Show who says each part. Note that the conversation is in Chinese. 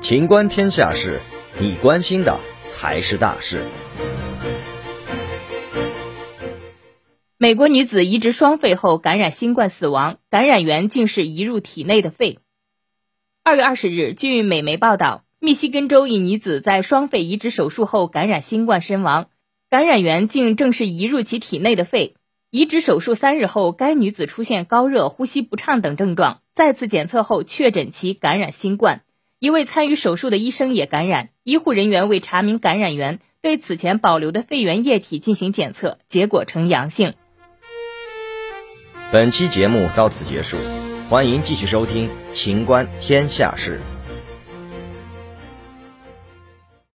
Speaker 1: 情观天下事，你关心的才是大事。
Speaker 2: 美国女子移植双肺后感染新冠死亡，感染源竟是移入体内的肺。二月二十日，据美媒报道，密西根州一女子在双肺移植手术后感染新冠身亡，感染源竟正是移入其体内的肺。移植手术三日后，该女子出现高热、呼吸不畅等症状，再次检测后确诊其感染新冠。一位参与手术的医生也感染，医护人员为查明感染源，对此前保留的肺源液体进行检测，结果呈阳性。
Speaker 1: 本期节目到此结束。欢迎继续收听《秦观天下事》。